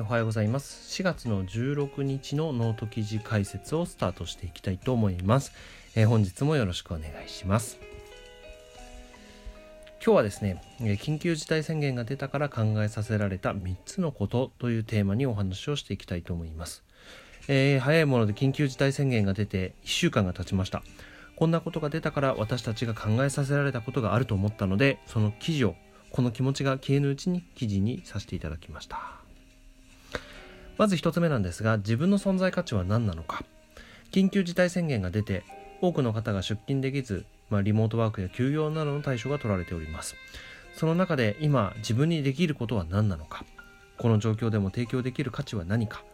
おはようございます。4月の16日のノート記事解説をスタートしていきたいと思います、えー、本日もよろしくお願いします。今日はですね緊急事態宣言が出たから考えさせられた3つのことというテーマにお話をしていきたいと思います、えー、早いもので緊急事態宣言が出て1週間が経ちました。こんなことが出たから私たちが考えさせられたことがあると思ったのでその記事をこの気持ちが消えぬうちに記事にさせていただきました。まず1つ目なんですが自分の存在価値は何なのか。緊急事態宣言が出て多くの方が出勤できず、まあ、リモートワークや休業などの対処が取られております。その中で今自分にできることは何なのか。この状況でも提供できる価値は何か。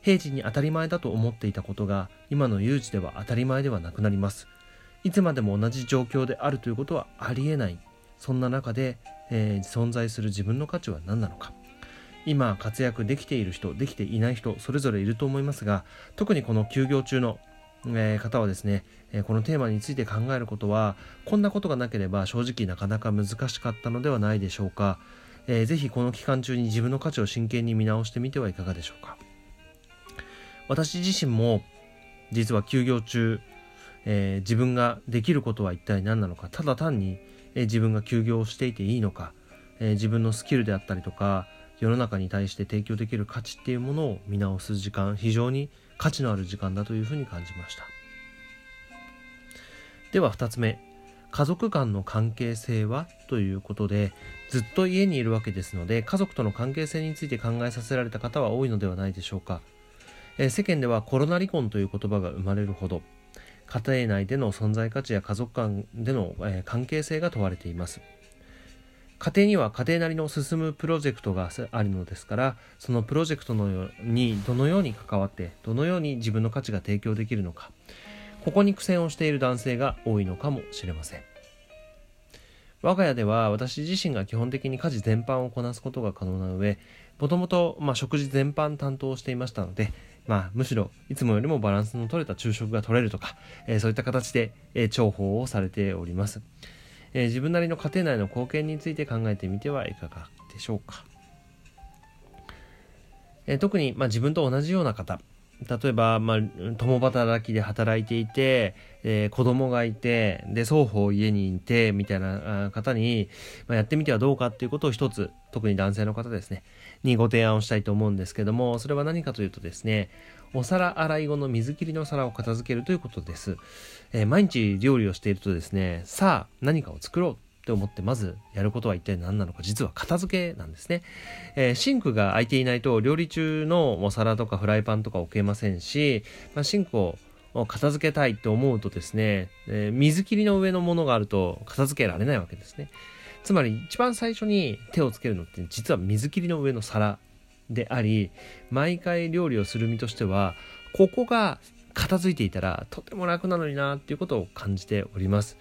平時に当たり前だと思っていたことが今の有事では当たり前ではなくなります。いつまでも同じ状況であるということはありえない。そんな中でえー、存在する自分の価値は何なのか。今活躍できている人できていない人それぞれいると思いますが特にこの休業中の、えー、方はですね、えー、このテーマについて考えることはこんなことがなければ正直なかなか難しかったのではないでしょうか、えー、ぜひこの期間中に自分の価値を真剣に見直してみてはいかがでしょうか。私自身も実は休業中、えー、自分ができることは一体何なのか。ただ単にえ自分が休業をしていていいのか、え自分のスキルであったりとか世の中に対して提供できる価値っていうものを見直す時間非常に価値のある時間だというふうに感じました。では2つ目。家族間の関係性はということでずっと家にいるわけですので家族との関係性について考えさせられた方は多いのではないでしょうか、え世間ではコロナ離婚という言葉が生まれるほど家庭内での存在価値や家族間での、え関係性が問われています。家庭には家庭なりの進むプロジェクトがあるのですからそのプロジェクトのようにどのように関わってどのように自分の価値が提供できるのかここに苦戦をしている男性が多いのかもしれません。我が家では私自身が基本的に家事全般をこなすことが可能な上もともと食事全般担当していましたのでまあ、むしろいつもよりもバランスの取れた昼食が取れるとか、えー、そういった形で、えー、重宝をされております、えー、自分なりの家庭内の貢献について考えてみてはいかがでしょうか、え特に、まあ、自分と同じような方。例えば、まあ、共働きで働いていて、えー、子供がいて、で、双方家にいて、みたいな方に、まあ、やってみてはどうかっていうことを一つ、特に男性の方ですね、にご提案をしたいと思うんですけども、それは何かというとですね、お皿洗い後の水切りの皿を片付けるということです。えー、毎日料理をしているとですね、さあ、何かを作ろうって思ってまずやることは一体何なのか実は片付けなんですね、えー、シンクが空いていないと料理中のお皿とかフライパンとか置けませんし、まあ、シンクを片付けたいって思うとですね、えー、水切りの上のものがあると片付けられないわけですねつまり一番最初に手をつけるのって実は水切りの上の皿であり毎回料理をする身としてはここが片付いていたらとても楽なのになっていうことを感じております。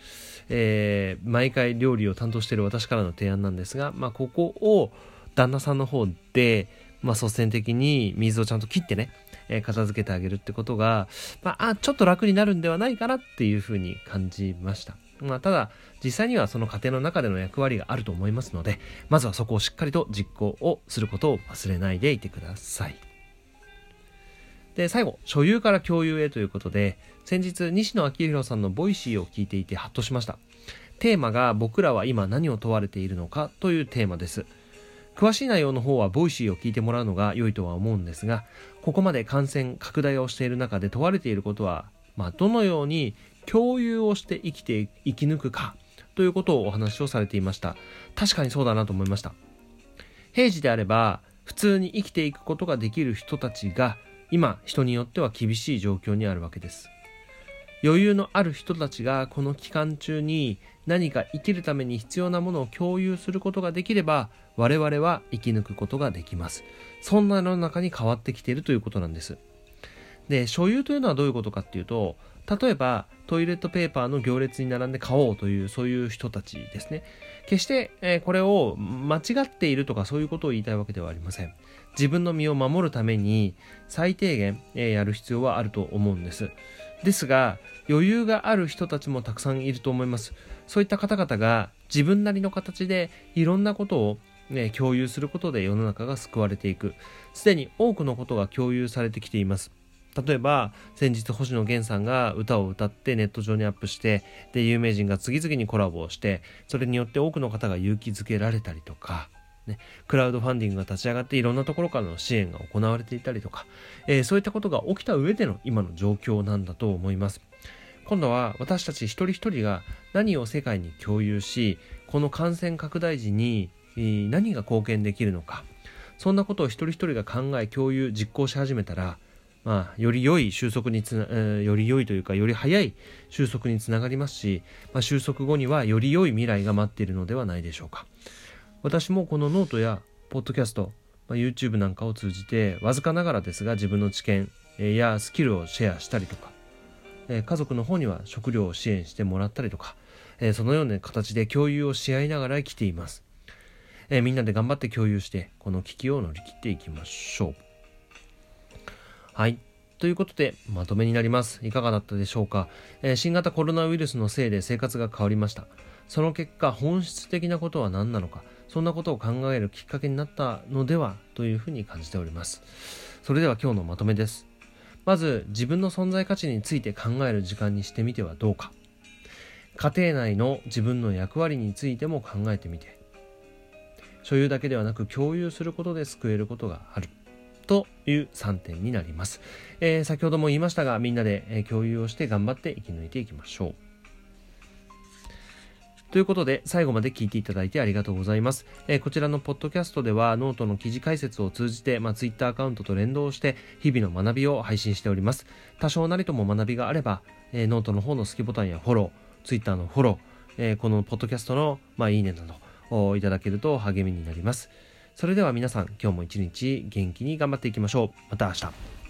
えー、毎回料理を担当している私からの提案なんですが、まあ、ここを旦那さんの方で、まあ、率先的に水をちゃんと切ってね、えー、片付けてあげるってことが、まあ、あ、ちょっと楽になるんではないかなっていうふうに感じました。まあ、ただ、実際にはその家庭の中での役割があると思いますので、まずはそこをしっかりと実行をすることを忘れないでいてください。で、最後、所有から共有へということで、先日、西野亮廣さんの Voicy を聞いていてハッとしました。テーマが僕らは今何を問われているのかというテーマです。詳しい内容の方は Voicy を聞いてもらうのが良いとは思うんですが、ここまで感染拡大をしている中で問われていることは、まあ、どのように共有をして生きて生き抜くかということをお話をされていました。確かにそうだなと思いました。平時であれば、普通に生きていくことができる人たちが今人によっては厳しい状況にあるわけです余裕のある人たちがこの期間中に何か生きるために必要なものを共有することができれば我々は生き抜くことができますそんな世の中に変わってきているということなんですで所有というのはどういうことかっていうと例えばトイレットペーパーの行列に並んで買おうというそういう人たちですね。決して、えこれを間違っているとかそういうことを言いたいわけではありません。自分の身を守るために最低限、えやる必要はあると思うんです。ですが余裕がある人たちもたくさんいると思います。そういった方々が自分なりの形でいろんなことをね、共有することで世の中が救われていく。すでに多くのことが共有されてきています。例えば先日星野源さんが歌を歌ってネット上にアップしてで有名人が次々にコラボをしてそれによって多くの方が勇気づけられたりとかね、クラウドファンディングが立ち上がっていろんなところからの支援が行われていたりとか、えー、そういったことが起きた上での今の状況なんだと思います。今度は私たち一人一人が何を世界に共有し、この感染拡大時に何が貢献できるのか、そんなことを一人一人が考え、共有、実行し始めたら、まあ、より良い収束につな、えー、より良いというか、より早い収束につながりますし、まあ、収束後にはより良い未来が待っているのではないでしょうか。私もこのノートやポッドキャスト、まあ、YouTube なんかを通じてわずかながらですが自分の知見やスキルをシェアしたりとか家族の方には食料を支援してもらったりとかそのような形で共有をし合いながら生きていますみんなで頑張って共有してこの危機を乗り切っていきましょうはい。ということでまとめになります。いかがだったでしょうか？え新型コロナウイルスのせいで生活が変わりました。その結果本質的なことは何なのか？そんなことを考えるきっかけになったのではというふうに感じております。それでは今日のまとめです。まず自分の存在価値について考える時間にしてみてはどうか。家庭内の自分の役割についても考えてみて。所有だけではなく共有することで救えることがある。という3点になります、えー、先ほども言いましたがみんなで共有をして頑張って生き抜いていきましょうということで、最後まで聞いていただいてありがとうございます。えー、こちらのポッドキャストでは、ノートの記事解説を通じて、まあ、Twitter アカウントと連動して、日々の学びを配信しております。多少なりとも学びがあれば、えー、ノートの方の好きボタンやフォロー、Twitter のフォロー、えー、このポッドキャストの、まあ、いいねなどをいただけると励みになります。それでは皆さん、今日も一日元気に頑張っていきましょう。また明日。